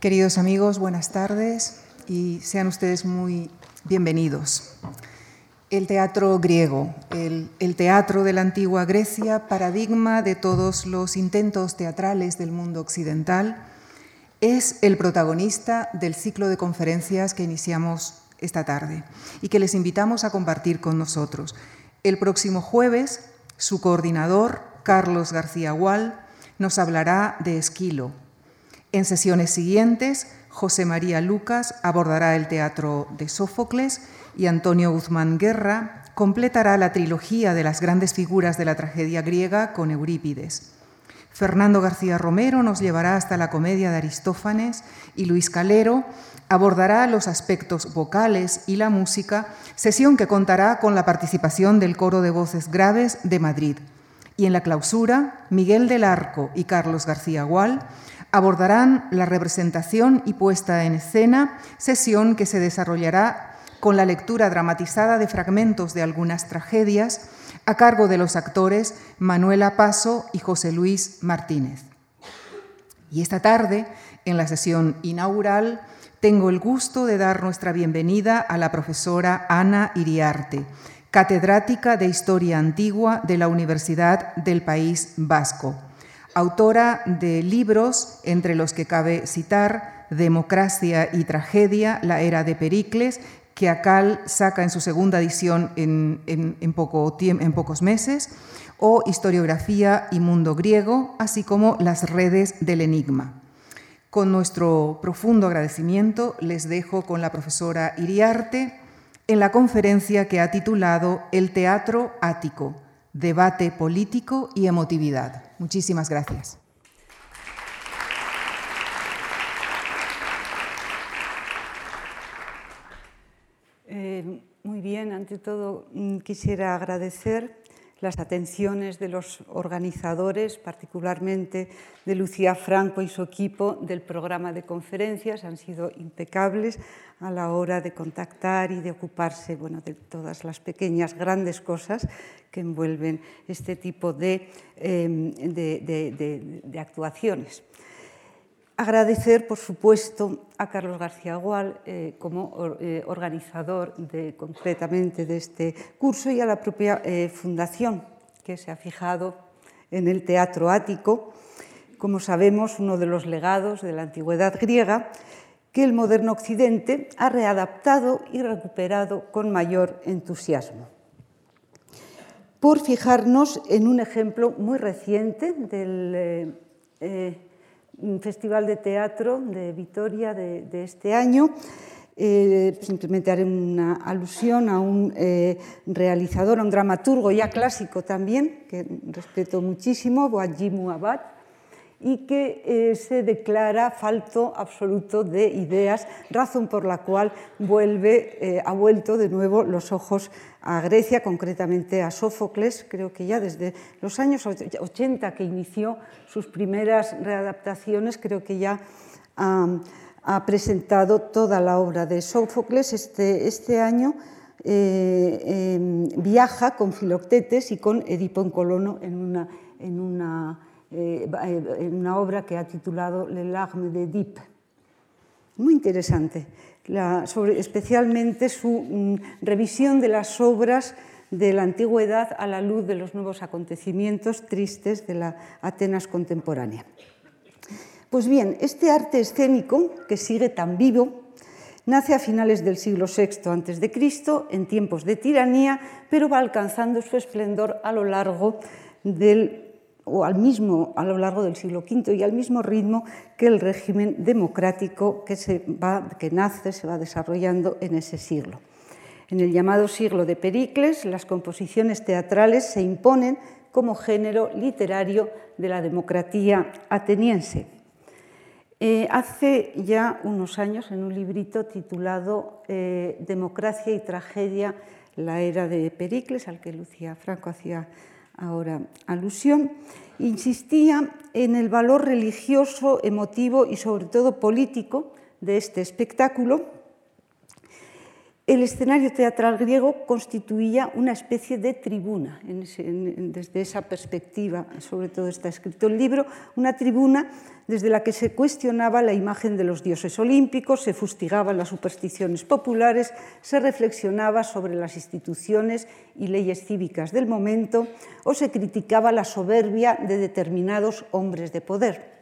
Queridos amigos, buenas tardes y sean ustedes muy bienvenidos. El teatro griego, el, el, teatro de la antigua Grecia, paradigma de todos los intentos teatrales del mundo occidental, es el protagonista del ciclo de conferencias que iniciamos esta tarde y que les invitamos a compartir con nosotros. El próximo jueves, su coordinador, Carlos García Gual, nos hablará de Esquilo. En sesiones siguientes, José María Lucas abordará el teatro de Sófocles y Antonio Guzmán Guerra completará la trilogía de las grandes figuras de la tragedia griega con Eurípides. Fernando García Romero nos llevará hasta la comedia de Aristófanes y Luis Calero abordará los aspectos vocales y la música, sesión que contará con la participación del coro de voces graves de Madrid. Y en la clausura, Miguel del Arco y Carlos García Gual abordarán la representación y puesta en escena, sesión que se desarrollará con la lectura dramatizada de fragmentos de algunas tragedias a cargo de los actores Manuela Paso y José Luis Martínez. Y esta tarde, en la sesión inaugural, tengo el gusto de dar nuestra bienvenida a la profesora Ana Iriarte, catedrática de Historia Antigua de la Universidad del País Vasco, autora de libros entre los que cabe citar Democracia y Tragedia, la era de Pericles que ACAL saca en su segunda edición en, en, poco en pocos meses, o Historiografía y Mundo Griego, así como Las redes del enigma. Con nuestro profundo agradecimiento les dejo con la profesora Iriarte en la conferencia que ha titulado El Teatro Ático, Debate Político y Emotividad. Muchísimas gracias. Eh, muy bien, ante todo mm, quisiera agradecer las atenciones de los organizadores, particularmente de Lucía Franco y su equipo del programa de conferencias, han sido impecables a la hora de contactar y de ocuparse bueno, de todas las pequeñas, grandes cosas que envuelven este tipo de, de, de actuaciones. Agradecer, por supuesto, a Carlos García Gual eh, como eh, organizador de, concretamente de este curso y a la propia eh, fundación que se ha fijado en el teatro ático, como sabemos, uno de los legados de la antigüedad griega que el moderno occidente ha readaptado y recuperado con mayor entusiasmo. Por fijarnos en un ejemplo muy reciente del festival de teatro de Vitoria de, este año. Eh, simplemente haré una alusión a un eh, realizador, a un dramaturgo ya clásico también, que respeto muchísimo, Boadjimu Abad, y que eh, se declara falto absoluto de ideas, razón por la cual vuelve, eh, ha vuelto de nuevo los ojos a Grecia, concretamente a Sófocles, creo que ya desde los años 80 que inició sus primeras readaptaciones, creo que ya ha, presentado toda la obra de Sófocles este, este año. Eh, eh, viaja con Filoctetes y con Edipo en Colono en una, en una en una obra que ha titulado Le Larme de Dip. Muy interesante, la, sobre, especialmente su mm, revisión de las obras de la antigüedad a la luz de los nuevos acontecimientos tristes de la Atenas contemporánea. Pues bien, este arte escénico, que sigue tan vivo, nace a finales del siglo VI a.C., en tiempos de tiranía, pero va alcanzando su esplendor a lo largo del o al mismo a lo largo del siglo V y al mismo ritmo que el régimen democrático que, se va, que nace, se va desarrollando en ese siglo. En el llamado siglo de Pericles, las composiciones teatrales se imponen como género literario de la democracia ateniense. Eh, hace ya unos años, en un librito titulado eh, Democracia y Tragedia, la era de Pericles, al que Lucía Franco hacía ahora alusión, insistía en el valor religioso, emotivo y sobre todo político de este espectáculo el escenario teatral griego constituía una especie de tribuna, desde esa perspectiva, sobre todo está escrito el libro, una tribuna desde la que se cuestionaba la imagen de los dioses olímpicos, se fustigaban las supersticiones populares, se reflexionaba sobre las instituciones y leyes cívicas del momento o se criticaba la soberbia de determinados hombres de poder.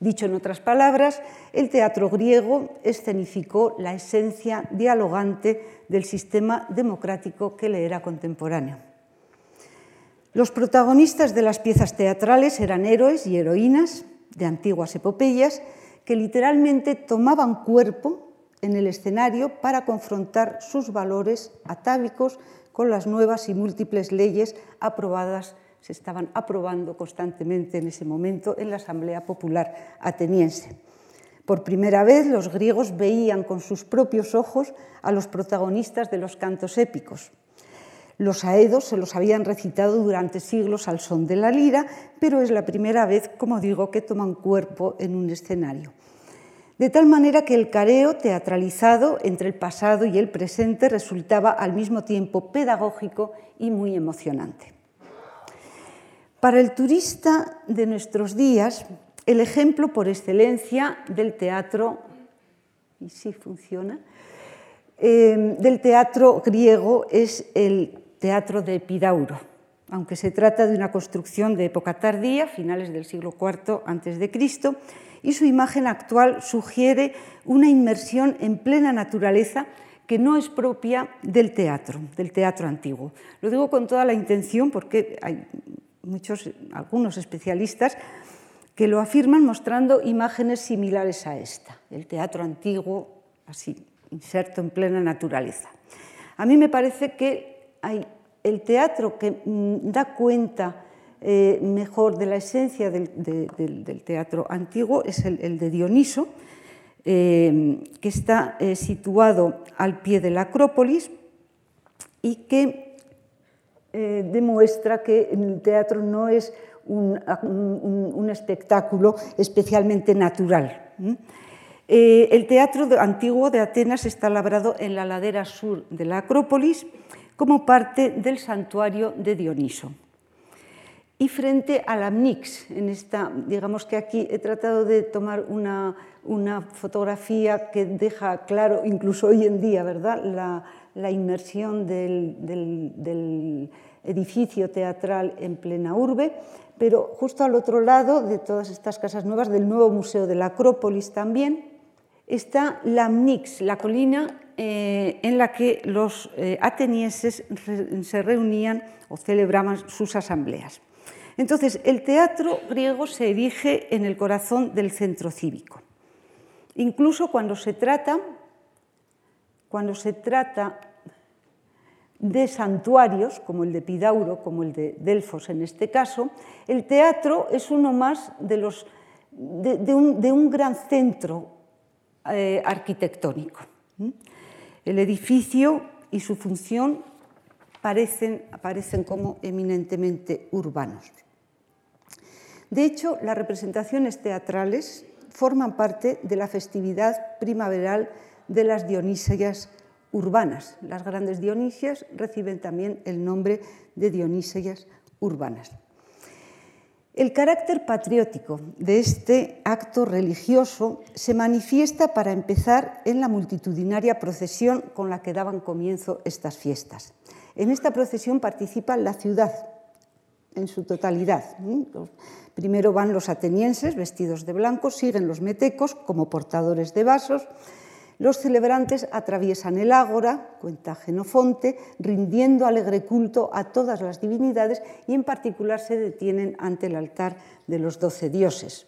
Dicho en otras palabras, el teatro griego escenificó la esencia dialogante del sistema democrático que le era contemporáneo. Los protagonistas de las piezas teatrales eran héroes y heroínas de antiguas epopeyas que literalmente tomaban cuerpo en el escenario para confrontar sus valores atávicos con las nuevas y múltiples leyes aprobadas se estaban aprobando constantemente en ese momento en la Asamblea Popular ateniense. Por primera vez los griegos veían con sus propios ojos a los protagonistas de los cantos épicos. Los aedos se los habían recitado durante siglos al son de la lira, pero es la primera vez, como digo, que toman cuerpo en un escenario. De tal manera que el careo teatralizado entre el pasado y el presente resultaba al mismo tiempo pedagógico y muy emocionante. Para el turista de nuestros días, el ejemplo por excelencia del teatro, y sí funciona, eh, del teatro griego es el teatro de Epidauro, aunque se trata de una construcción de época tardía, finales del siglo IV a.C., y su imagen actual sugiere una inmersión en plena naturaleza que no es propia del teatro, del teatro antiguo. Lo digo con toda la intención porque hay muchos, algunos especialistas que lo afirman mostrando imágenes similares a esta, el teatro antiguo, así, inserto en plena naturaleza. A mí me parece que hay el teatro que mm, da cuenta eh, mejor de la esencia del, teatro antiguo es el, de Dioniso, eh, que está eh, situado al pie de la Acrópolis y que eh, demuestra que el teatro no es un, espectáculo especialmente natural. Eh, el teatro antiguo de Atenas está labrado en la ladera sur de la Acrópolis como parte del santuario de Dioniso. Y frente a la Mnix, en esta, digamos que aquí he tratado de tomar una, fotografía que deja claro, incluso hoy en día, ¿verdad?, la inmersión del, edificio teatral en plena urbe, pero justo al otro lado de todas estas casas nuevas, del nuevo Museo de la Acrópolis también, está la Mnix, la colina eh, en la que los eh, atenienses se reunían o celebraban sus asambleas. Entonces, el teatro griego se erige en el corazón del centro cívico. Incluso cuando se trata, cuando se trata de santuarios, como el de Pidauro, como el de Delfos en este caso, el teatro es uno más de, un, gran centro eh, arquitectónico. El edificio y su función parecen, aparecen como eminentemente urbanos. De hecho, las representaciones teatrales forman parte de la festividad primaveral de las Dionisias urbanas. Las grandes Dionisias reciben también el nombre de Dionisias urbanas. El carácter patriótico de este acto religioso se manifiesta para empezar en la multitudinaria procesión con la que daban comienzo estas fiestas. En esta procesión participa la ciudad en su totalidad. Primero van los atenienses vestidos de blanco, siguen los metecos como portadores de vasos, los celebrantes atraviesan el ágora, cuenta Genofonte, rindiendo alegre culto a todas las divinidades y en particular se detienen ante el altar de los doce dioses.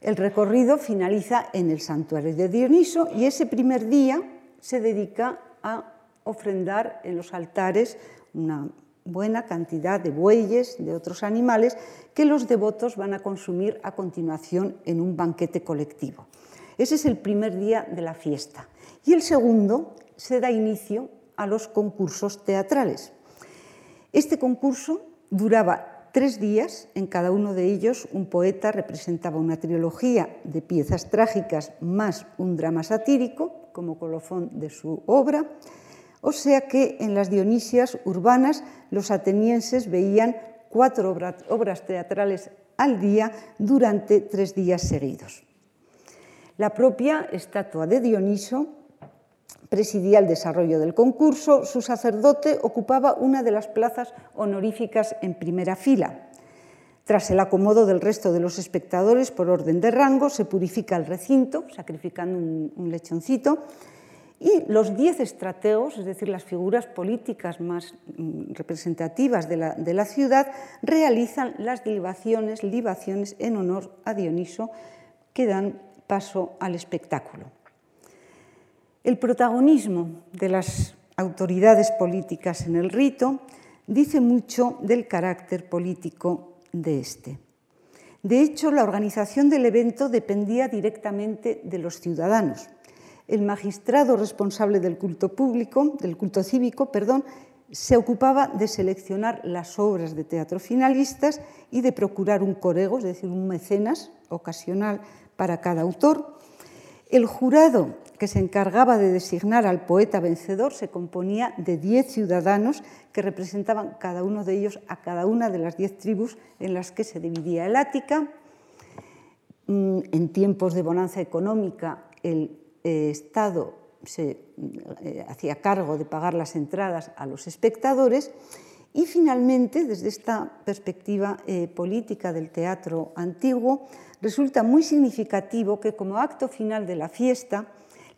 El recorrido finaliza en el santuario de Dioniso y ese primer día se dedica a ofrendar en los altares una buena cantidad de bueyes, de otros animales, que los devotos van a consumir a continuación en un banquete colectivo. Ese es el primer día de la fiesta. Y el segundo se da inicio a los concursos teatrales. Este concurso duraba tres días, en cada uno de ellos un poeta representaba una trilogía de piezas trágicas más un drama satírico, como colofón de su obra, o sea que en las Dionisias urbanas los atenienses veían cuatro obras teatrales al día durante tres días seguidos. La propia estatua de Dioniso presidía el desarrollo del concurso, su sacerdote ocupaba una de las plazas honoríficas en primera fila. Tras el acomodo del resto de los espectadores por orden de rango, se purifica el recinto, sacrificando un, lechoncito, y los diez estrategos, es decir, las figuras políticas más mm, representativas de la, de la ciudad, realizan las libaciones, libaciones en honor a Dioniso que dan paso al espectáculo. El protagonismo de las autoridades políticas en el rito dice mucho del carácter político de este. De hecho, la organización del evento dependía directamente de los ciudadanos el magistrado responsable del culto público, del culto cívico, perdón, se ocupaba de seleccionar las obras de teatro finalistas y de procurar un corego, es decir, un mecenas ocasional para cada autor. El jurado que se encargaba de designar al poeta vencedor se componía de diez ciudadanos que representaban cada uno de ellos a cada una de las diez tribus en las que se dividía el Ática. Mm, en tiempos de bonanza económica, el eh, Estado se eh, hacía cargo de pagar las entradas a los espectadores y finalmente, desde esta perspectiva eh, política del teatro antiguo, resulta muy significativo que como acto final de la fiesta,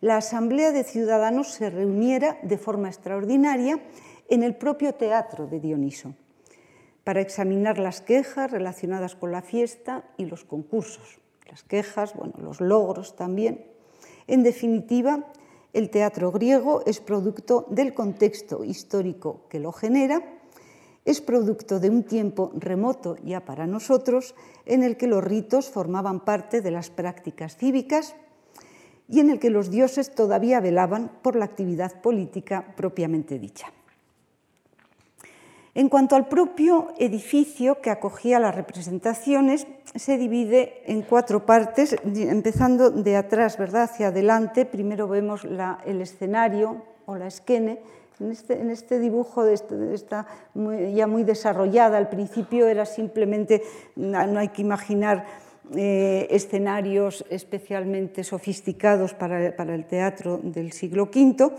la Asamblea de Ciudadanos se reuniera de forma extraordinaria en el propio teatro de Dioniso para examinar las quejas relacionadas con la fiesta y los concursos. Las quejas, bueno, los logros también, en definitiva, el teatro griego es producto del contexto histórico que lo genera, es producto de un tiempo remoto ya para nosotros en el que los ritos formaban parte de las prácticas cívicas y en el que los dioses todavía velaban por la actividad política propiamente dicha. En cuanto al propio edificio que acogía las representaciones, se divide en cuatro partes, empezando de atrás ¿verdad? hacia adelante. Primero vemos el escenario o la esquene. En este, este dibujo este, está ya muy desarrollada. Al principio era simplemente, no hay que imaginar eh, escenarios especialmente sofisticados para el teatro del siglo V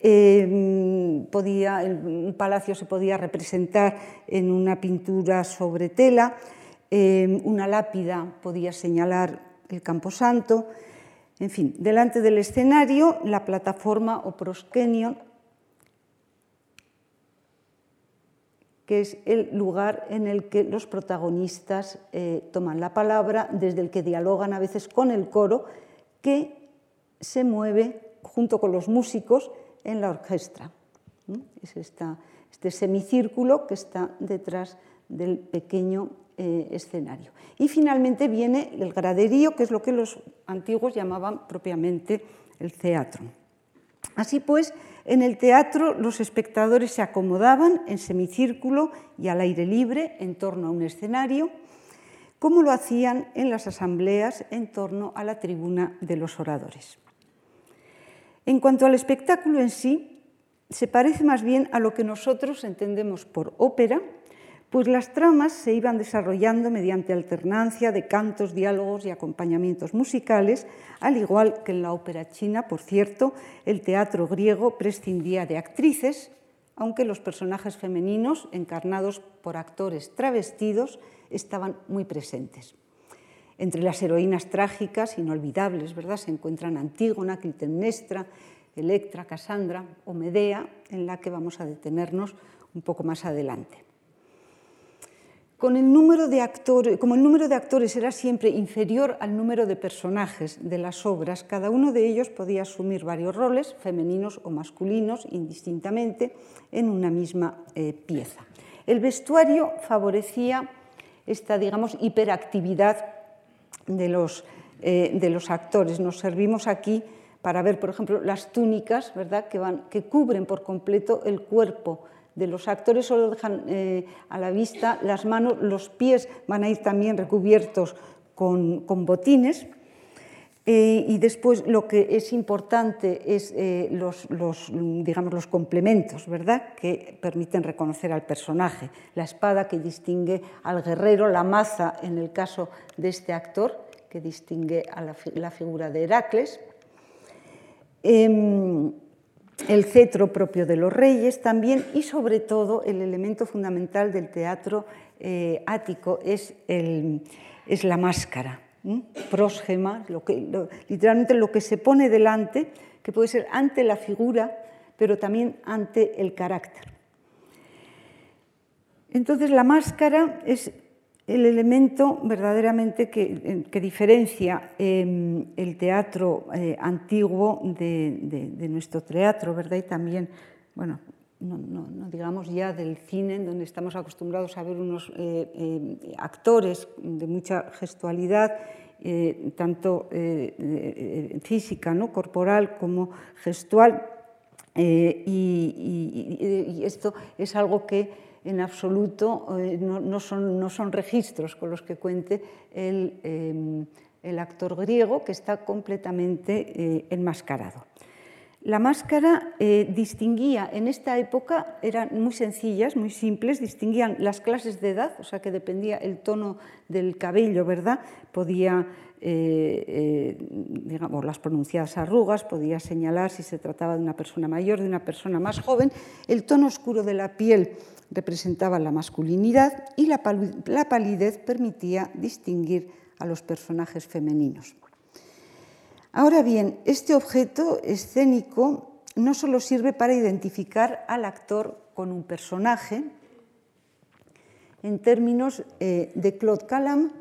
Em, podía, un palacio se podía representar en una pintura sobre tela, em, una lápida podía señalar el camposanto, en fin, delante del escenario la plataforma o proskenio, que es el lugar en el que los protagonistas eh, toman la palabra, desde el que dialogan a veces con el coro, que se mueve junto con los músicos en la orquesta. Es este semicírculo que está detrás del pequeño eh, escenario. Y finalmente viene el graderío, que es lo que los antiguos llamaban propiamente el teatro. Así pues, en el teatro los espectadores se acomodaban en semicírculo y al aire libre en torno a un escenario, como lo hacían en las asambleas en torno a la tribuna de los oradores. En cuanto al espectáculo en sí, se parece más bien a lo que nosotros entendemos por ópera, pues las tramas se iban desarrollando mediante alternancia de cantos, diálogos y acompañamientos musicales, al igual que en la ópera china, por cierto, el teatro griego prescindía de actrices, aunque los personajes femeninos, encarnados por actores travestidos, estaban muy presentes. Entre las heroínas trágicas, inolvidables, ¿verdad? se encuentran Antígona, Clitemnestra, Electra, Casandra o Medea, en la que vamos a detenernos un poco más adelante. Con el número de actores, como el número de actores era siempre inferior al número de personajes de las obras, cada uno de ellos podía asumir varios roles, femeninos o masculinos, indistintamente, en una misma eh, pieza. El vestuario favorecía esta, digamos, hiperactividad de los, eh, de los actores. Nos servimos aquí para ver, por ejemplo, las túnicas ¿verdad? Que, van, que cubren por completo el cuerpo de los actores, solo dejan eh, a la vista las manos, los pies van a ir también recubiertos con, botines. Eh, y después lo que es importante es eh, los, digamos, los complementos, ¿verdad? Que permiten reconocer al personaje. La espada que distingue al guerrero, la maza en el caso de este actor, que distingue a la, figura de Heracles. Eh, el cetro propio de los reyes también y sobre todo el elemento fundamental del teatro eh, ático es, el, es, la máscara, prósgema, que, lo, literalmente lo que se pone delante, que puede ser ante la figura, pero también ante el carácter. Entonces la máscara es el elemento verdaderamente que, diferencia eh, el teatro eh, antiguo de, nuestro teatro, ¿verdad? Y también, bueno, no, digamos ya del cine, en donde estamos acostumbrados a ver unos eh, eh actores de mucha gestualidad, tanto física, ¿no? corporal como gestual, y esto es algo que en absoluto eh, no, son, registros con los que cuente el, el actor griego, que está completamente eh, enmascarado. La máscara eh, distinguía en esta época, eran muy sencillas, muy simples, distinguían las clases de edad, o sea que dependía el tono del cabello, ¿verdad? Podía, digamos, las pronunciadas arrugas, podía señalar si se trataba de una persona mayor, de una persona más joven. El tono oscuro de la piel representaba la masculinidad y la, palidez permitía distinguir a los personajes femeninos. Ahora bien, este objeto escénico no solo sirve para identificar al actor con un personaje, en términos eh, de Claude Calam,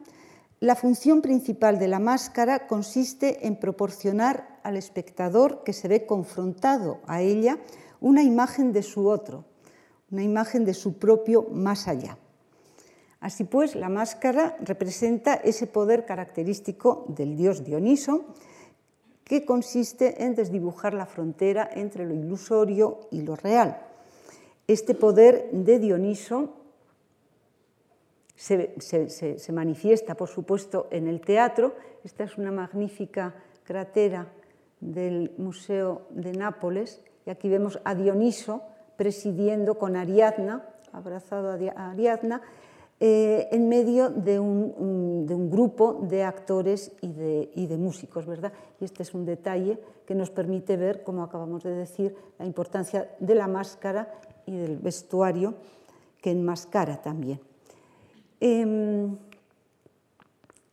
la función principal de la máscara consiste en proporcionar al espectador que se ve confrontado a ella una imagen de su otro, una imagen de su propio más allá. Así pues, la máscara representa ese poder característico del dios Dioniso, que consiste en desdibujar la frontera entre lo ilusorio y lo real. Este poder de Dioniso se, manifiesta, por supuesto, en el teatro. Esta es una magnífica cratera del Museo de Nápoles y aquí vemos a Dioniso presidiendo con Ariadna, abrazado a Ariadna, eh, en medio de un, grupo de actores y de, músicos, ¿verdad? Y este es un detalle que nos permite ver, como acabamos de decir, la importancia de la máscara y del vestuario que enmascara también. Eh,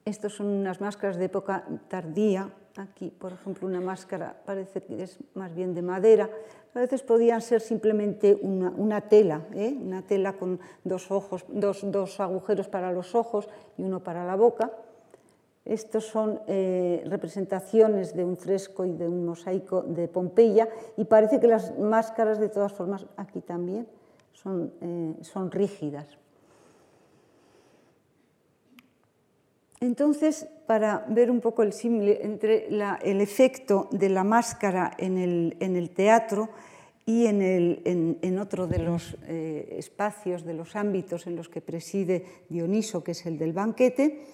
estos son unas máscaras de época tardía. Aquí, por ejemplo, una máscara parece que es más bien de madera, a veces podían ser simplemente una, tela, ¿eh? una tela con dos, ojos, dos, dos, agujeros para los ojos y uno para la boca. Estos son eh, representaciones de un fresco y de un mosaico de Pompeya y parece que las máscaras, de todas formas, aquí también son, eh, son rígidas. Entonces, para ver un poco el símil entre el efecto de la máscara en el, teatro y en, otro de los eh, espacios, de los ámbitos en los que preside Dioniso, que es el del banquete,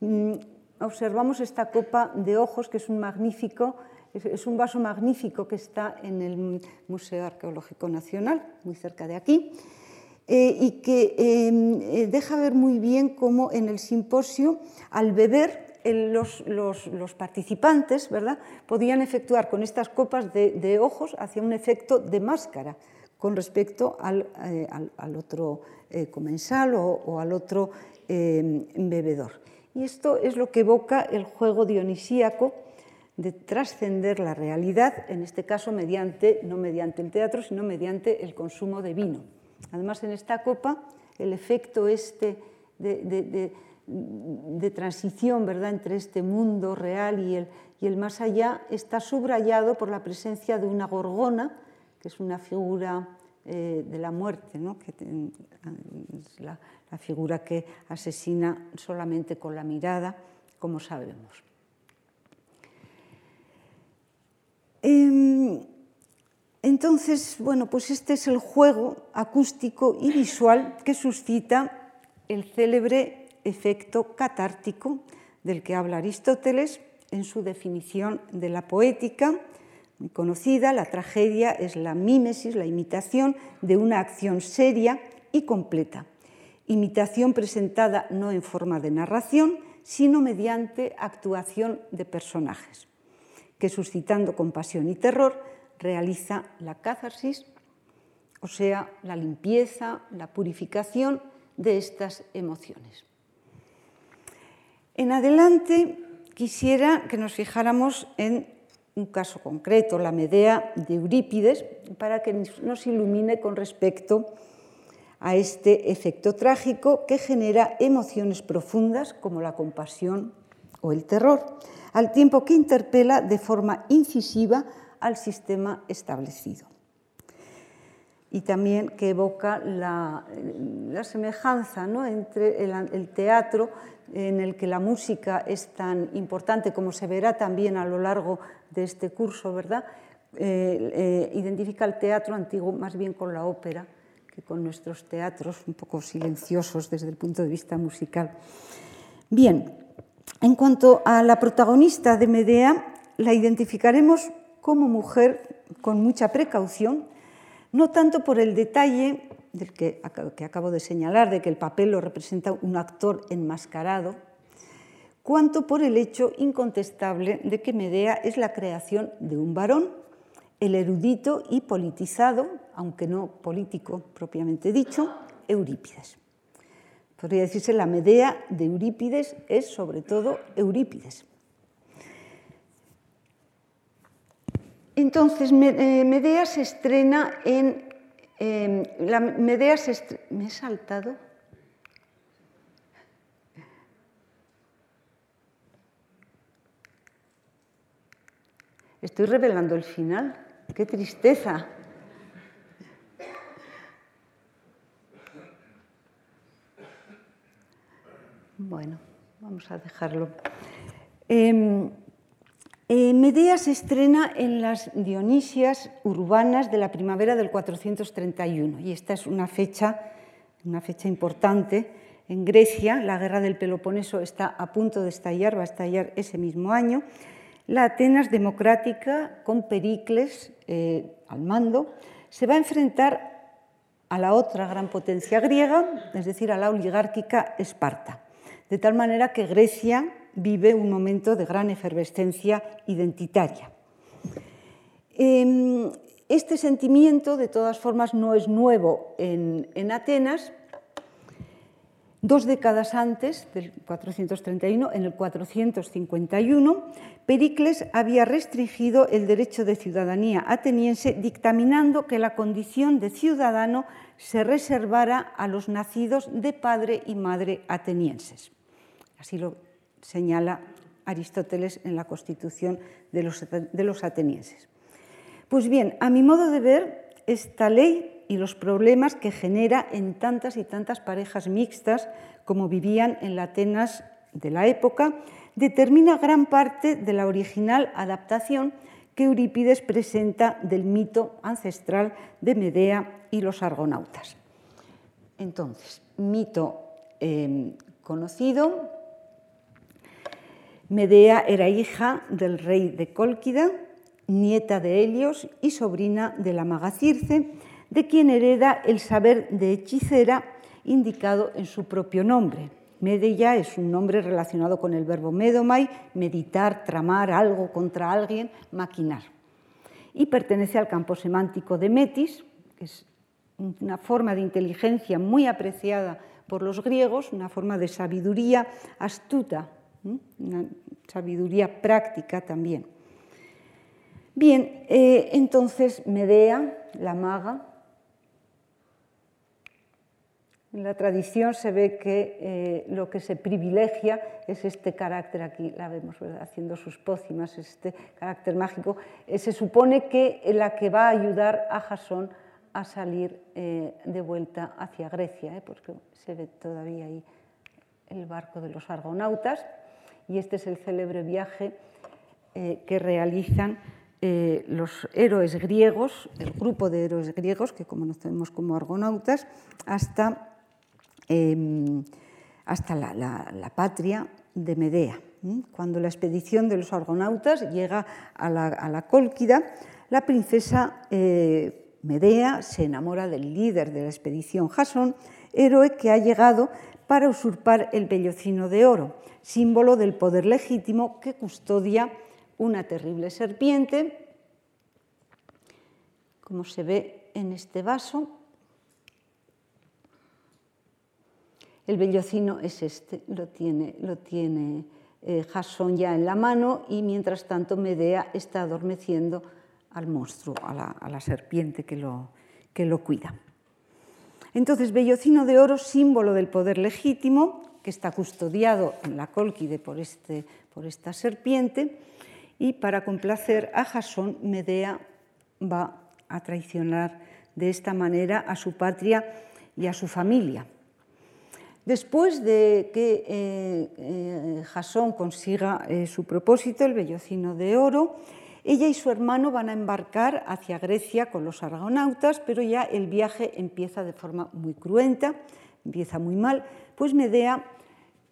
mmm, observamos esta copa de ojos, que es un magnífico, es un vaso magnífico que está en el Museo Arqueológico Nacional, muy cerca de aquí, eh, y que eh, deja ver muy bien cómo en el simposio, al beber, los, participantes ¿verdad? podían efectuar con estas copas de, ojos hacia un efecto de máscara con respecto al, eh, otro comensal o, o, al otro eh, bebedor. Y esto es lo que evoca el juego dionisíaco de trascender la realidad, en este caso mediante, no mediante el teatro, sino mediante el consumo de vino. Además, en esta copa, el efecto este de, transición ¿verdad? entre este mundo real y el, más allá está subrayado por la presencia de una gorgona, que es una figura eh, de la muerte, ¿no? que es la, figura que asesina solamente con la mirada, como sabemos. Eh, entonces, bueno, pues este es el juego acústico y visual que suscita el célebre efecto catártico del que habla Aristóteles, en su definición de la poética, muy conocida, la tragedia es la mímesis, la imitación de una acción seria y completa. Imitación presentada no en forma de narración, sino mediante actuación de personajes, que suscitando compasión y terror realiza la catarsis, o sea, la limpieza, la purificación de estas emociones. En adelante quisiera que nos fijáramos en un caso concreto, la Medea de Eurípides, para que nos ilumine con respecto a este efecto trágico que genera emociones profundas como la compasión o el terror, al tiempo que interpela de forma incisiva al sistema establecido. Y también que evoca la, semejanza ¿no? entre el teatro en el que la música es tan importante, como se verá también a lo largo de este curso, ¿verdad? Eh, eh, identifica el teatro antiguo más bien con la ópera que con nuestros teatros un poco silenciosos desde el punto de vista musical. Bien, en cuanto a la protagonista de Medea, la identificaremos como mujer con mucha precaución, no tanto por el detalle del que, que acabo de señalar, de que el papel lo representa un actor enmascarado, cuanto por el hecho incontestable de que Medea es la creación de un varón, el erudito y politizado, aunque no político propiamente dicho, Eurípides. Podría decirse la Medea de Eurípides es sobre todo Eurípides. Entonces, eh, Medea se estrena en Em, la Medea se ¿Me he saltado? Estoy revelando el final. ¡Qué tristeza! Bueno, vamos a dejarlo. Em, eh, Medea se estrena en las Dionisias urbanas de la primavera del 431 y esta es una fecha, una fecha importante. En Grecia, la guerra del Peloponeso está a punto de estallar, va a estallar ese mismo año. La Atenas democrática, con Pericles eh, al mando, se va a enfrentar a la otra gran potencia griega, es decir, a la oligárquica Esparta. De tal manera que Grecia vive un momento de gran efervescencia identitaria. Em, este sentimiento, de todas formas, no es nuevo en, Atenas. Dos décadas antes, del 431, en el 451, Pericles había restringido el derecho de ciudadanía ateniense dictaminando que la condición de ciudadano se reservara a los nacidos de padre y madre atenienses. Así lo señala Aristóteles en la constitución de los, atenienses. Pues bien, a mi modo de ver, esta ley y los problemas que genera en tantas y tantas parejas mixtas como vivían en la Atenas de la época, determina gran parte de la original adaptación que Eurípides presenta del mito ancestral de Medea y los argonautas. Entonces, mito eh, conocido, Medea era hija del rey de Cólquida, nieta de Helios y sobrina de la maga Circe, de quien hereda el saber de hechicera indicado en su propio nombre. Medea es un nombre relacionado con el verbo medomai, meditar, tramar algo contra alguien, maquinar. Y pertenece al campo semántico de metis, que es una forma de inteligencia muy apreciada por los griegos, una forma de sabiduría astuta, una sabiduría práctica también. Bien, eh, entonces Medea, la maga, en la tradición se ve que eh, lo que se privilegia es este carácter, aquí la vemos haciendo sus pócimas, este carácter mágico. Eh, se supone que la que va a ayudar a Jasón a salir de vuelta hacia Grecia, porque se ve todavía ahí el barco de los argonautas y este es el célebre viaje eh, que realizan eh, los héroes griegos, el grupo de héroes griegos, que como nos tenemos como argonautas, hasta, em, hasta la, patria de Medea, Cuando la expedición de los argonautas llega a la, a Cólquida, la princesa eh, Medea se enamora del líder de la expedición, Jasón, héroe que ha llegado para usurpar el vellocino de oro, símbolo del poder legítimo que custodia una terrible serpiente, como se ve en este vaso. El vellocino es este, lo tiene, lo tiene eh, Jasón ya en la mano y mientras tanto Medea está adormeciendo al monstruo, a la, serpiente que lo, que lo cuida. Entonces, vellocino de oro, símbolo del poder legítimo, que está custodiado en la cólquide por, este, por esta serpiente, y para complacer a Jasón, Medea va a traicionar de esta manera a su patria y a su familia. Después de que eh, eh, Jasón consiga eh, su propósito, el vellocino de oro, ella y su hermano van a embarcar hacia Grecia con los argonautas, pero ya el viaje empieza de forma muy cruenta, empieza muy mal, pues Medea,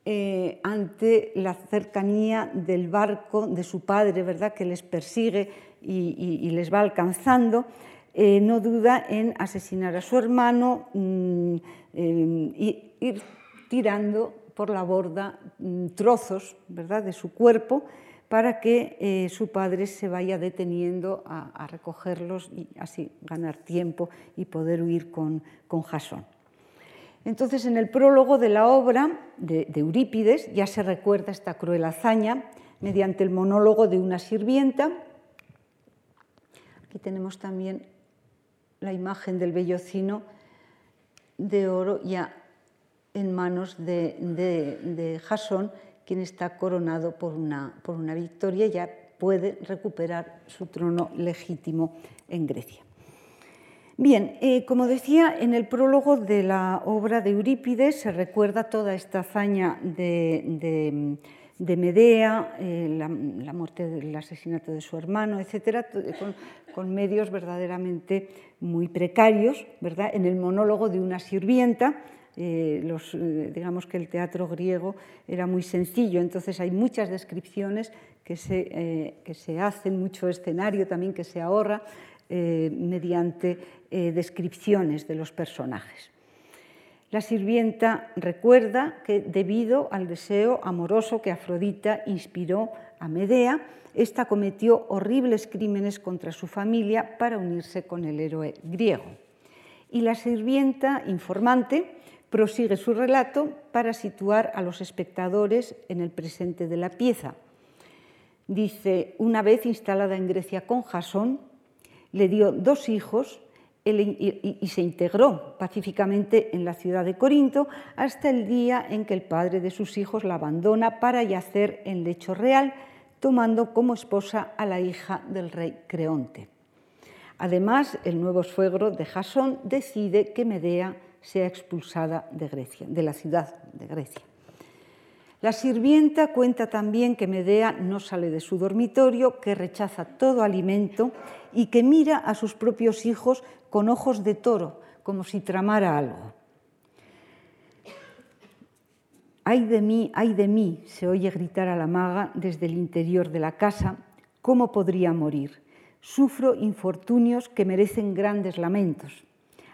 eh, ante la cercanía del barco de su padre, ¿verdad? que les persigue y, les va alcanzando, eh, no duda en asesinar a su hermano mm, y ir tirando por la borda mm, trozos ¿verdad? de su cuerpo para que eh, su padre se vaya deteniendo a, recogerlos y así ganar tiempo y poder huir con, con Jasón. Entonces, en el prólogo de la obra de, Eurípides ya se recuerda esta cruel hazaña mediante el monólogo de una sirvienta. Aquí tenemos también la imagen del vellocino de oro ya en manos de, de Jasón quien está coronado por una, por una victoria, ya puede recuperar su trono legítimo en Grecia. Bien, eh, como decía, en el prólogo de la obra de Eurípides se recuerda toda esta hazaña de, Medea, eh, la, muerte, del asesinato de su hermano, etcétera, con, con, medios verdaderamente muy precarios, ¿verdad? En el monólogo de una sirvienta eh, eh, digamos que el teatro griego era muy sencillo, entonces hay muchas descripciones que se, eh, que se hacen, mucho escenario también que se ahorra mediante descripciones de los personajes. La sirvienta recuerda que debido al deseo amoroso que Afrodita inspiró a Medea, esta cometió horribles crímenes contra su familia para unirse con el héroe griego. Y la sirvienta informante prosigue su relato para situar a los espectadores en el presente de la pieza. Dice, una vez instalada en Grecia con Jasón, le dio dos hijos y se integró pacíficamente en la ciudad de Corinto hasta el día en que el padre de sus hijos la abandona para yacer en lecho real, tomando como esposa a la hija del rey Creonte. Además, el nuevo suegro de Jasón decide que Medea sea expulsada de, Grecia, de la ciudad de Grecia. La sirvienta cuenta también que Medea no sale de su dormitorio, que rechaza todo alimento y que mira a sus propios hijos con ojos de toro, como si tramara algo. Ay de mí, ay de mí, se oye gritar a la maga desde el interior de la casa, ¿cómo podría morir? Sufro infortunios que merecen grandes lamentos.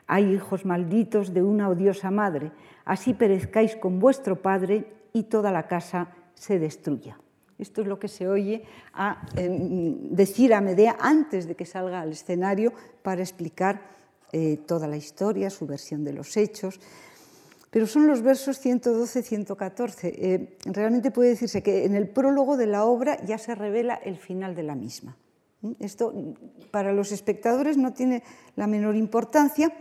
Hay hijos malditos de una odiosa madre, así perezcáis con vuestro padre y toda la casa se destruya. Esto es lo que se oye em, decir a Medea antes de que salga al escenario para explicar eh, toda la historia, su versión de los hechos. Pero son los versos 112-114. Eh, realmente puede decirse que en el prólogo de la obra ya se revela el final de la misma. Esto para los espectadores no tiene la menor importancia.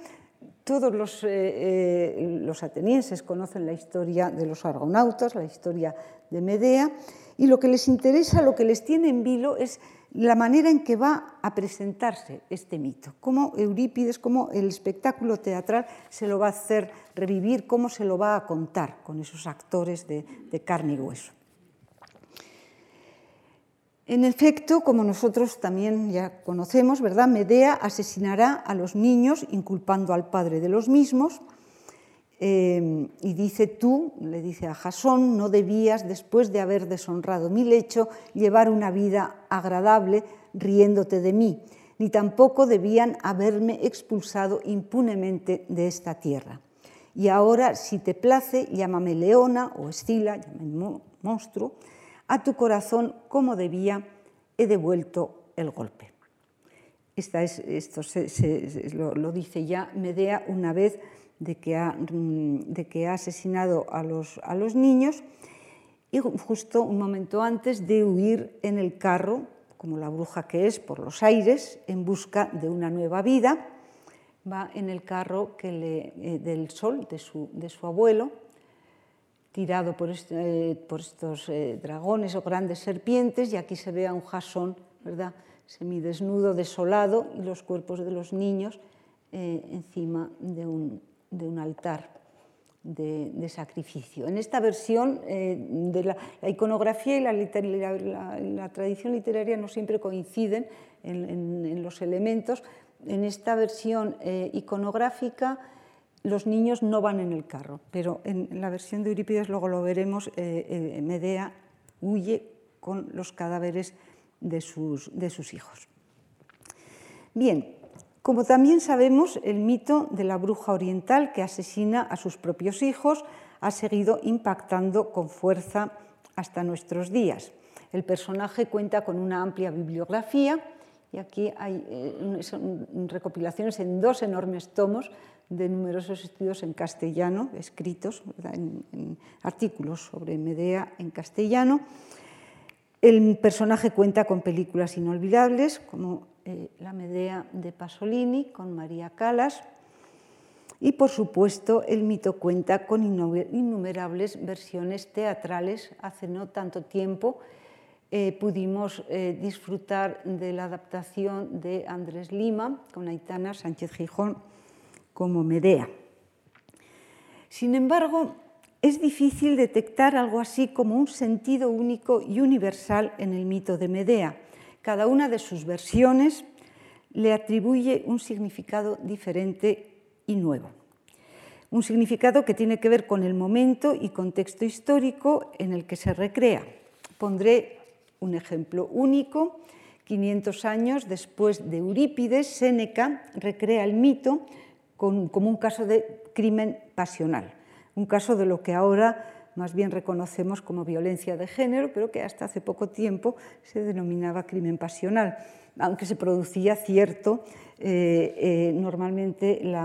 Todos los, eh, eh, los, atenienses conocen la historia de los argonautas, la historia de Medea, y lo que les interesa, lo que les tiene en vilo es la manera en que va a presentarse este mito, cómo Eurípides, cómo el espectáculo teatral se lo va a hacer revivir, cómo se lo va a contar con esos actores de carne y hueso. En efecto, como nosotros también ya conocemos, ¿verdad? Medea asesinará a los niños inculpando al padre de los mismos eh, y dice, tú, le dice a Jasón, no debías, después de haber deshonrado mi lecho, llevar una vida agradable riéndote de mí, ni tampoco debían haberme expulsado impunemente de esta tierra. Y ahora, si te place, llámame leona o escila, llámame monstruo, a tu corazón como debía, he devuelto el golpe. Esto lo, lo, dice ya Medea una vez de que ha, mm, asesinado a los, niños y justo un momento antes de huir en el carro, como la bruja que es, por los aires, en busca de una nueva vida va en el carro que le, eh, del sol de su, abuelo, tirado por, eh, estos eh, dragones o grandes serpientes, y aquí se ve a un jasón, ¿verdad? semidesnudo, desolado, y los cuerpos de los niños eh, encima de un, altar de, sacrificio. En esta versión de la, iconografía y la, tradición literaria no siempre coinciden en, los elementos, en esta versión iconográfica los niños no van en el carro, pero en la versión de Eurípides, luego lo veremos, eh, eh, Medea huye con los cadáveres de sus, de sus hijos. Bien, como también sabemos, el mito de la bruja oriental que asesina a sus propios hijos ha seguido impactando con fuerza hasta nuestros días. El personaje cuenta con una amplia bibliografía y aquí hay eh, recopilaciones en dos enormes tomos de numerosos estudios en castellano, escritos, en, artículos sobre Medea en castellano. El personaje cuenta con películas inolvidables, como eh, La Medea de Pasolini, con María Calas, y por supuesto el mito cuenta con innumerables versiones teatrales. Hace no tanto tiempo eh, pudimos eh, disfrutar de la adaptación de Andrés Lima con Aitana Sánchez Gijón como Medea. Sin embargo, es difícil detectar algo así como un sentido único y universal en el mito de Medea. Cada una de sus versiones le atribuye un significado diferente y nuevo. Un significado que tiene que ver con el momento y contexto histórico en el que se recrea. Pondré un ejemplo único. 500 años después de Eurípides, Séneca recrea el mito como un caso de crimen pasional, un caso de lo que ahora más bien reconocemos como violencia de género, pero que hasta hace poco tiempo se denominaba crimen pasional, aunque se producía cierto, eh, eh, normalmente el,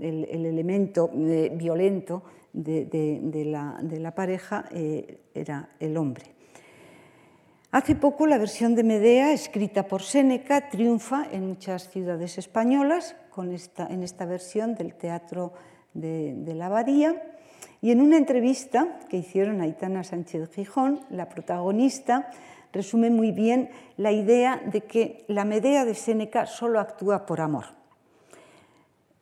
el, elemento eh, violento de, la, pareja era el hombre. Hace poco la versión de Medea, escrita por Séneca, triunfa en muchas ciudades españolas con esta, en esta versión del Teatro de, la Abadía. Y en una entrevista que hicieron a Aitana Sánchez Gijón, la protagonista resume muy bien la idea de que la Medea de Séneca solo actúa por amor.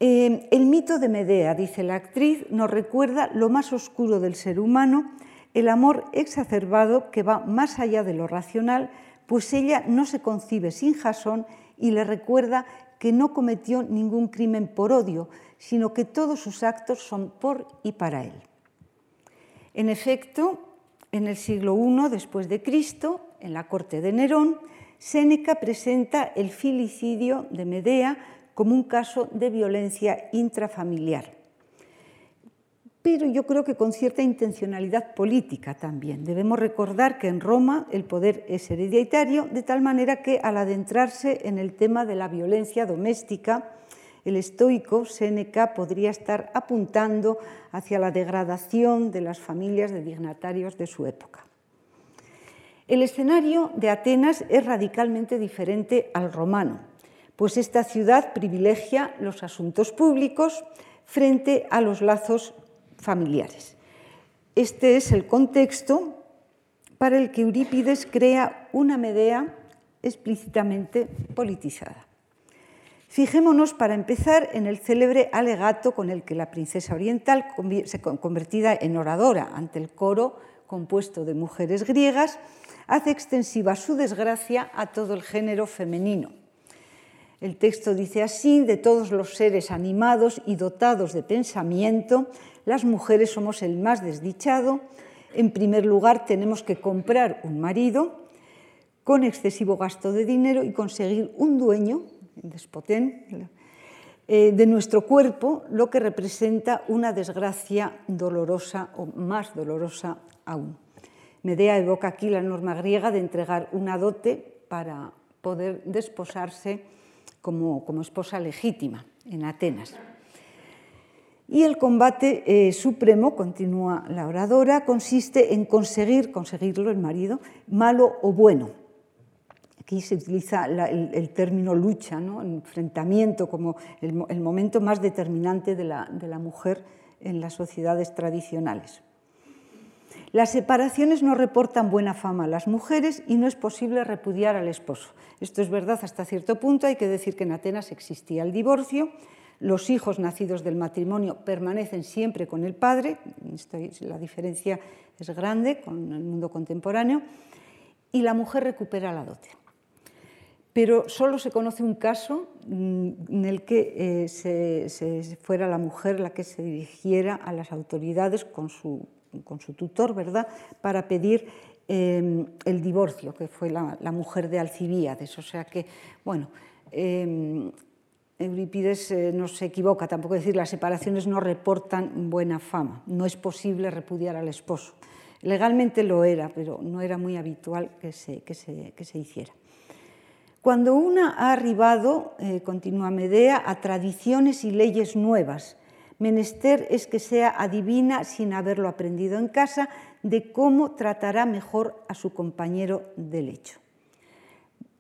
Eh, el mito de Medea, dice la actriz, nos recuerda lo más oscuro del ser humano el amor exacerbado que va más allá de lo racional, pues ella no se concibe sin Jasón y le recuerda que no cometió ningún crimen por odio, sino que todos sus actos son por y para él. En efecto, en el siglo I después de Cristo, en la corte de Nerón, Séneca presenta el filicidio de Medea como un caso de violencia intrafamiliar pero yo creo que con cierta intencionalidad política también. Debemos recordar que en Roma el poder es hereditario, de tal manera que al adentrarse en el tema de la violencia doméstica, el estoico Séneca podría estar apuntando hacia la degradación de las familias de dignatarios de su época. El escenario de Atenas es radicalmente diferente al romano, pues esta ciudad privilegia los asuntos públicos frente a los lazos familiares. Este es el contexto para el que Eurípides crea una Medea explícitamente politizada. Fijémonos, para empezar, en el célebre alegato con el que la princesa oriental, convertida en oradora ante el coro compuesto de mujeres griegas, hace extensiva su desgracia a todo el género femenino. El texto dice así, de todos los seres animados y dotados de pensamiento, las mujeres somos el más desdichado. En primer lugar, tenemos que comprar un marido con excesivo gasto de dinero y conseguir un dueño, despotén, eh, de nuestro cuerpo, lo que representa una desgracia dolorosa o más dolorosa aún. Medea evoca aquí la norma griega de entregar una dote para poder desposarse como, esposa legítima en Atenas. Y el combate eh, supremo, continúa la oradora, consiste en conseguir, conseguirlo el marido, malo o bueno. Aquí se utiliza el, término lucha, ¿no? enfrentamiento, como el, momento más determinante de la mujer en las sociedades tradicionales. Las separaciones no reportan buena fama a las mujeres y no es posible repudiar al esposo. Esto es verdad hasta cierto punto. Hay que decir que en Atenas existía el divorcio. Los hijos nacidos del matrimonio permanecen siempre con el padre. la diferencia es grande con el mundo contemporáneo. Y la mujer recupera la dote. Pero solo se conoce un caso mm, en el que eh, fuera la mujer la que se dirigiera a las autoridades con su con su tutor, ¿verdad?, para pedir em, el divorcio, que fue la, mujer de Alcibíades. O sea que, bueno, em, Eurípides eh, no se equivoca, tampoco decir las separaciones no reportan buena fama, no es posible repudiar al esposo. Legalmente lo era, pero no era muy habitual que se, que se, hiciera. Cuando una ha arribado, eh, continúa Medea, a tradiciones y leyes nuevas, menester es que sea adivina sin haberlo aprendido en casa de cómo tratará mejor a su compañero de lecho.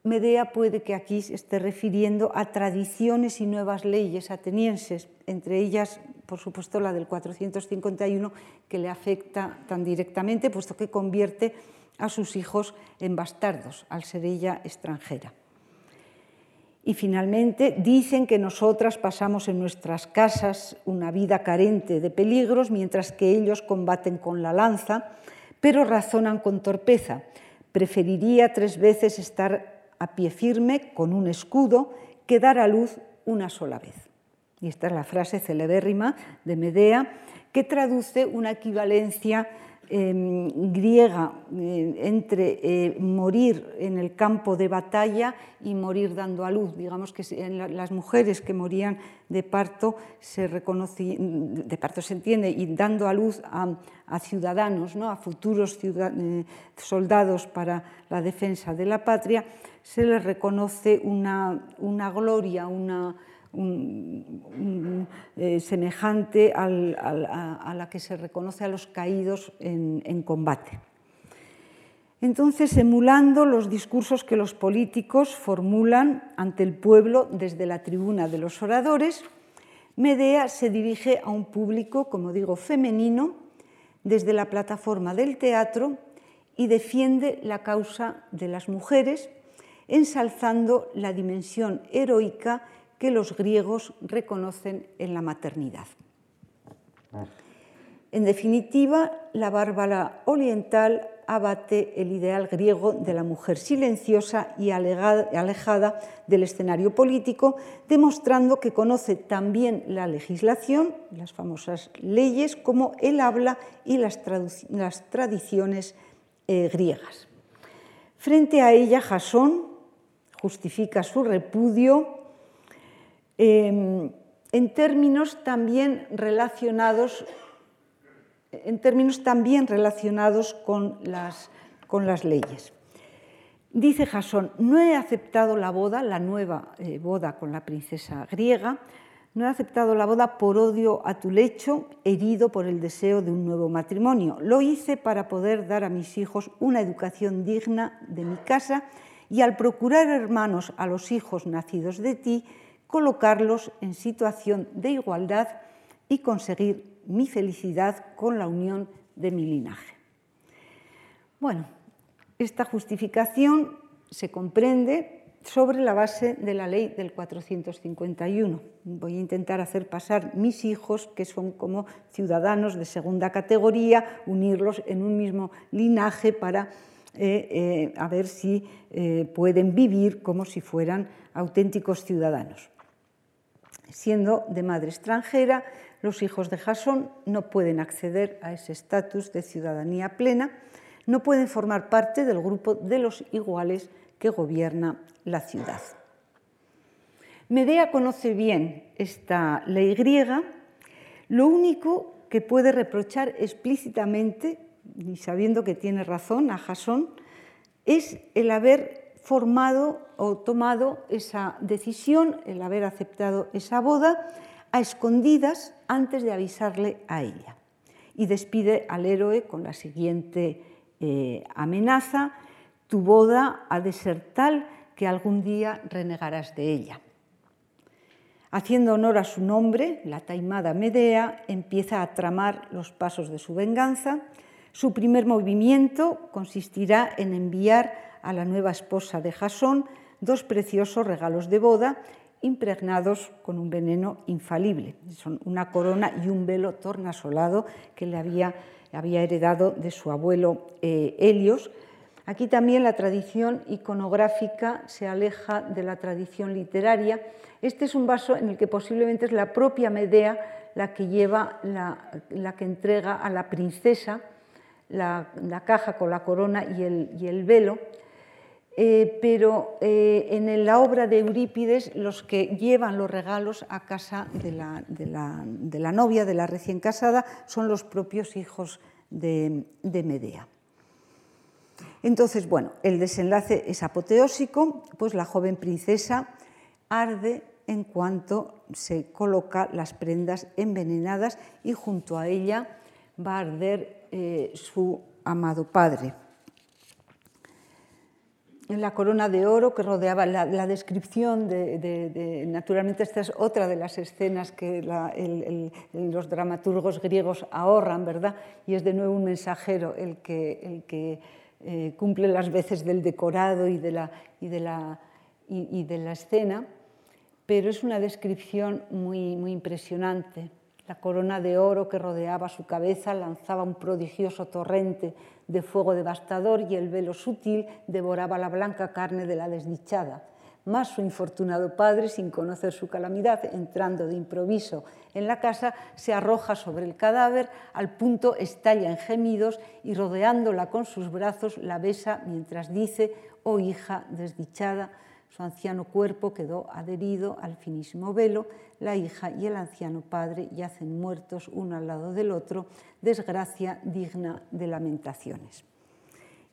Medea puede que aquí se esté refiriendo a tradiciones y nuevas leyes atenienses, entre ellas, por supuesto, la del 451, que le afecta tan directamente, puesto que convierte a sus hijos en bastardos, al ser ella extranjera. Y finalmente dicen que nosotras pasamos en nuestras casas una vida carente de peligros, mientras que ellos combaten con la lanza, pero razonan con torpeza. Preferiría tres veces estar a pie firme con un escudo que dar a luz una sola vez. Y esta es la frase celebérrima de Medea, que traduce una equivalencia Em, griega eh, entre eh, morir en el campo de batalla y morir dando a luz. Digamos que las mujeres que morían de parto se reconocían, de parto se entiende, y dando a luz a, ciudadanos, ¿no? a futuros eh, soldados para la defensa de la patria, se les reconoce una, una gloria, una eh, semejante a, la que se reconoce a los caídos en, combate. Entonces, emulando los discursos que los políticos formulan ante el pueblo desde la tribuna de los oradores, Medea se dirige a un público, como digo, femenino, desde la plataforma del teatro y defiende la causa de las mujeres, ensalzando la dimensión heroica que los griegos reconocen en la maternidad. En definitiva, la bárbara oriental abate el ideal griego de la mujer silenciosa y alejada del escenario político, demostrando que conoce también la legislación, las famosas leyes, como el habla y las, tradiciones eh, griegas. Frente a ella, Jasón justifica su repudio Em, en términos también relacionados, en términos también relacionados con, las, leyes. Dice Jasón, no he aceptado la boda, la nueva eh, boda con la princesa griega, no he aceptado la boda por odio a tu lecho, herido por el deseo de un nuevo matrimonio. Lo hice para poder dar a mis hijos una educación digna de mi casa y al procurar hermanos a los hijos nacidos de ti, colocarlos en situación de igualdad y conseguir mi felicidad con la unión de mi linaje. Bueno, esta justificación se comprende sobre la base de la ley del 451. Voy a intentar hacer pasar mis hijos, que son como ciudadanos de segunda categoría, unirlos en un mismo linaje para a ver si pueden vivir como si fueran auténticos ciudadanos. Siendo de madre extranjera, los hijos de Jasón no pueden acceder a ese estatus de ciudadanía plena, no pueden formar parte del grupo de los iguales que gobierna la ciudad. Medea conoce bien esta ley griega, lo único que puede reprochar explícitamente, y sabiendo que tiene razón a Jasón, es el haber formado o tomado esa decisión, el haber aceptado esa boda a escondidas antes de avisarle a ella. Y despide al héroe con la siguiente eh, amenaza, tu boda ha de ser tal que algún día renegarás de ella. Haciendo honor a su nombre, la taimada Medea empieza a tramar los pasos de su venganza. Su primer movimiento consistirá en enviar a la nueva esposa de Jasón dos preciosos regalos de boda impregnados con un veneno infalible. Son una corona y un velo tornasolado que le había, había heredado de su abuelo eh, Helios. Aquí también la tradición iconográfica se aleja de la tradición literaria. Este es un vaso en el que posiblemente es la propia Medea la que lleva, la, que entrega a la princesa la, caja con la corona y el, y el velo. Eh, pero eh, en la obra de Eurípides los que llevan los regalos a casa de la, novia, de la recién casada, son los propios hijos de, Medea. Entonces, bueno, el desenlace es apoteósico, pues la joven princesa arde en cuanto se coloca las prendas envenenadas y junto a ella va a arder eh, su amado padre en la corona de oro que rodeaba la, descripción de, Naturalmente esta es otra de las escenas que los dramaturgos griegos ahorran, ¿verdad? Y es de nuevo un mensajero el que, eh, cumple las veces del decorado y de, la, y, de la, y de la escena, pero es una descripción muy, muy impresionante. La corona de oro que rodeaba su cabeza lanzaba un prodigioso torrente de fuego devastador y el velo sutil devoraba la blanca carne de la desdichada. Más su infortunado padre, sin conocer su calamidad, entrando de improviso en la casa, se arroja sobre el cadáver, al punto estalla en gemidos y rodeándola con sus brazos la besa mientras dice, oh hija desdichada, su anciano cuerpo quedó adherido al finísimo velo, la hija y el anciano padre yacen muertos uno al lado del otro, desgracia digna de lamentaciones.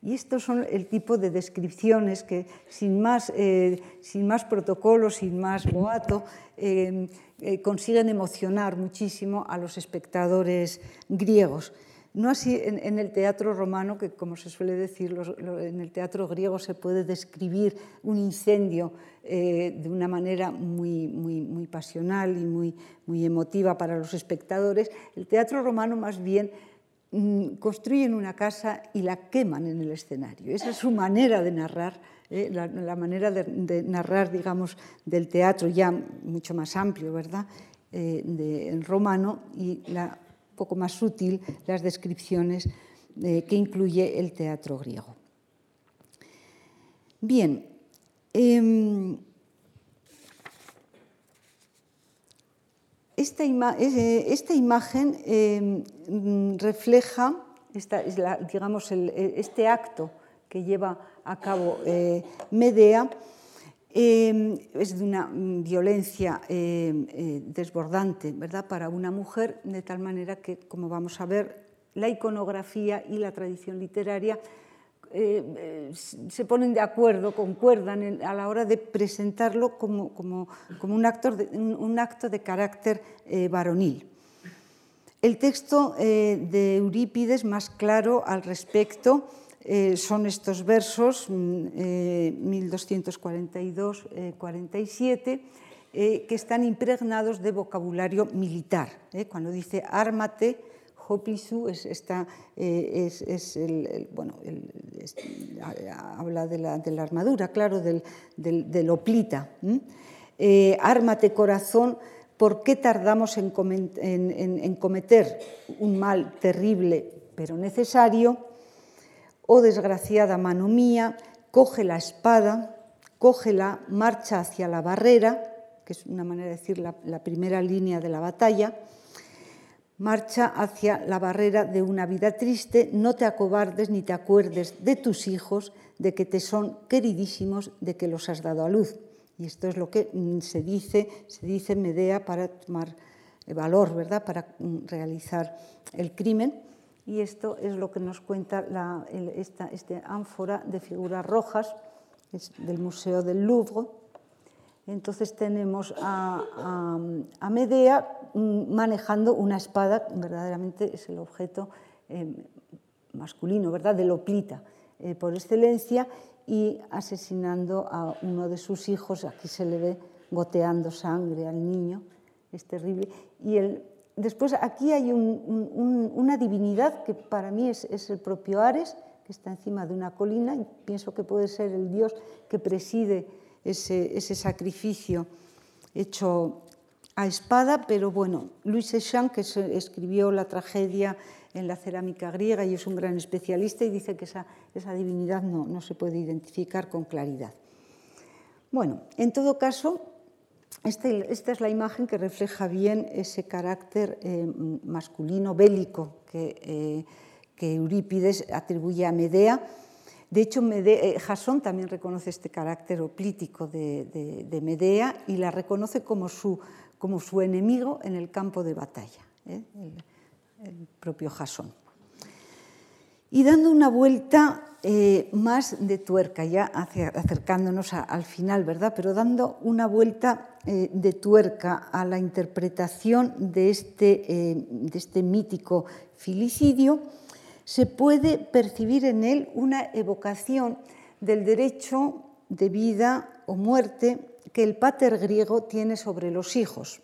Y estos son el tipo de descripciones que, sin más, eh, sin más protocolo, sin más boato, eh, eh, consiguen emocionar muchísimo a los espectadores griegos. No así en, el teatro romano, que como se suele decir, en el teatro griego se puede describir un incendio eh, de una manera muy, muy, muy pasional y muy, muy emotiva para los espectadores. El teatro romano más bien mm, construyen una casa y la queman en el escenario. Esa es su manera de narrar, eh, la, manera de, narrar, digamos, del teatro ya mucho más amplio, ¿verdad? Eh, de, romano y la poco más sutil las descripciones eh, que incluye el teatro griego. Bien, em, esta, eh, imagen em, refleja digamos, este acto que lleva a cabo eh, Medea Em, es de una mm, violencia em, eh, desbordante ¿verdad? para una mujer, de tal manera que, como vamos a ver, la iconografía y la tradición literaria eh, eh, se ponen de acuerdo, concuerdan a la hora de presentarlo como, como, como un, un, acto de carácter varonil. El texto de Eurípides más claro al respecto eh, son estos versos, 1242-47, mm, eh, eh, que están impregnados de vocabulario militar. Cuando dice ármate, Hopisu es, es, el, bueno, habla de la, armadura, claro, del, del, del oplita. ármate corazón, ¿por qué tardamos en, en cometer un mal terrible pero necesario? Oh desgraciada mano mía, coge la espada, coge la marcha hacia la barrera, que es una manera de decir la, la primera línea de la batalla, marcha hacia la barrera de una vida triste, no te acobardes ni te acuerdes de tus hijos, de que te son queridísimos, de que los has dado a luz. Y esto es lo que mm, se dice, se dice Medea para tomar valor, ¿verdad?, para mm, realizar el crimen. Y esto es lo que nos cuenta esta, este ánfora de figuras rojas es del Museo del Louvre. Entonces tenemos a, Medea Mm, manejando una espada, verdaderamente es el objeto eh, masculino, ¿verdad?, de Loplita eh, por excelencia, y asesinando a uno de sus hijos, aquí se le ve goteando sangre al niño, es terrible. Y el, después aquí hay un, un, una divinidad que para mí es, el propio Ares, que está encima de una colina, y pienso que puede ser el dios que preside ese, sacrificio hecho a espada, pero bueno, Luis Echamp, que escribió la tragedia en la cerámica griega y es un gran especialista y dice que esa, esa divinidad no, no, se puede identificar con claridad. Bueno, en todo caso, este, esta es la imagen que refleja bien ese carácter eh, masculino bélico que, eh, que, Eurípides atribuye a Medea. De hecho, eh, Jasón también reconoce este carácter oplítico de, de, de Medea y la reconoce como su como su enemigo en el campo de batalla, el, el, propio Jasón. Y dando una vuelta eh, más de tuerca, ya acercándonos al final, ¿verdad? Pero dando una vuelta eh, de tuerca a la interpretación de este, eh, de este mítico filicidio, se puede percibir en él una evocación del derecho de vida o muerte que el pater griego tiene sobre los hijos,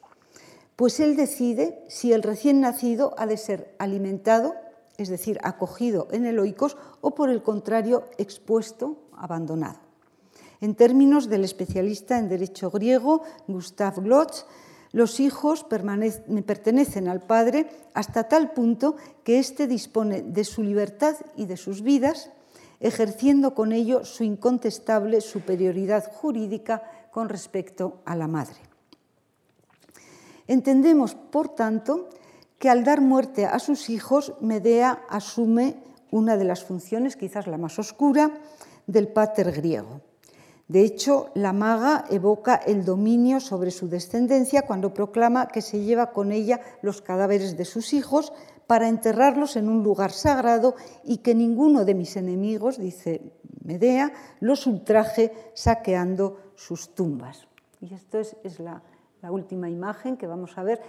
pues él decide si el recién nacido ha de ser alimentado, es decir, acogido en el oikos, o por el contrario, expuesto, abandonado. En términos del especialista en derecho griego, Gustav Glotz, los hijos pertenecen al padre hasta tal punto que éste dispone de su libertad y de sus vidas, ejerciendo con ello su incontestable superioridad jurídica con respecto a la madre. Entendemos, por tanto, que al dar muerte a sus hijos, Medea asume una de las funciones, quizás la más oscura, del pater griego. De hecho, la maga evoca el dominio sobre su descendencia cuando proclama que se lleva con ella los cadáveres de sus hijos para enterrarlos en un lugar sagrado y que ninguno de mis enemigos, dice Medea, los ultraje saqueando sus tumbas. Y esto es, es la, la, última imagen que vamos a ver.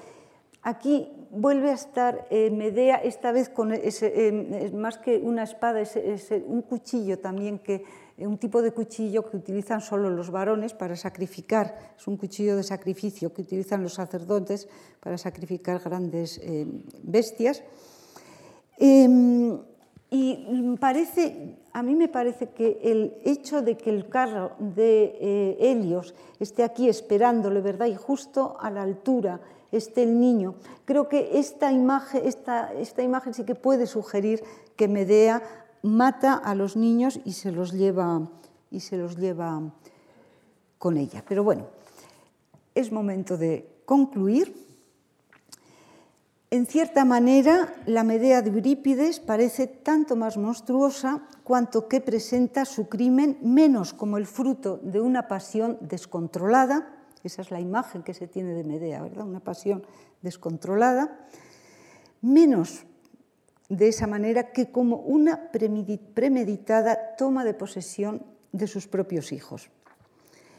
Aquí vuelve a estar eh, Medea, esta vez con ese, eh, más que una espada, es, es, un cuchillo también, que, eh, un tipo de cuchillo que utilizan solo los varones para sacrificar, es un cuchillo de sacrificio que utilizan los sacerdotes para sacrificar grandes bestias. Eh, y parece, a mí me parece que el hecho de que el carro de Helios esté aquí esperándole, ¿verdad? Y justo a la altura esté el niño, creo que esta imagen, esta, esta imagen sí que puede sugerir que Medea mata a los niños y se los lleva, y se los lleva con ella. Pero bueno, es momento de concluir. En cierta manera, la Medea de Eurípides parece tanto más monstruosa cuanto que presenta su crimen menos como el fruto de una pasión descontrolada, esa es la imagen que se tiene de Medea, ¿verdad? Una pasión descontrolada, menos de esa manera que como una premeditada toma de posesión de sus propios hijos.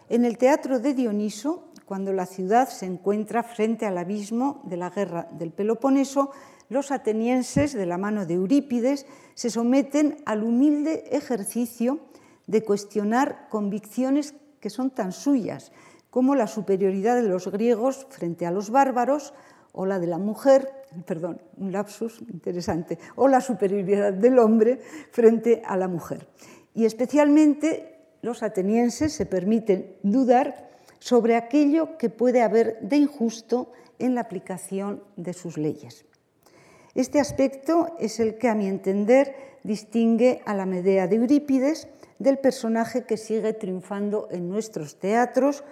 En el teatro de Dioniso, cuando la ciudad se encuentra frente al abismo de la guerra del Peloponeso, los atenienses, de la mano de Eurípides, se someten al humilde ejercicio de cuestionar convicciones que son tan suyas como la superioridad de los griegos frente a los bárbaros o la de la mujer, perdón, un lapsus interesante, o la superioridad del hombre frente a la mujer. Y especialmente los atenienses se permiten dudar sobre aquello que puede haber de injusto en la aplicación de sus leyes. Este aspecto es el que, a mi entender, distingue a la Medea de Eurípides del personaje que sigue triunfando en nuestros teatros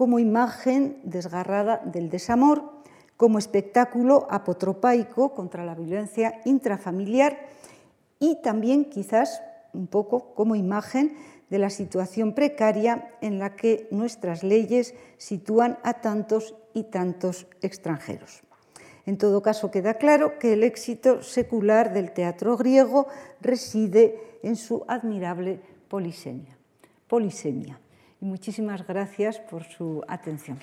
como imagen desgarrada del desamor, como espectáculo apotropaico contra la violencia intrafamiliar y también quizás un poco como imagen de la situación precaria en la que nuestras leyes sitúan a tantos y tantos extranjeros. En todo caso, queda claro que el éxito secular del teatro griego reside en su admirable polisemia. polisemia. Y muchísimas gracias por su atención.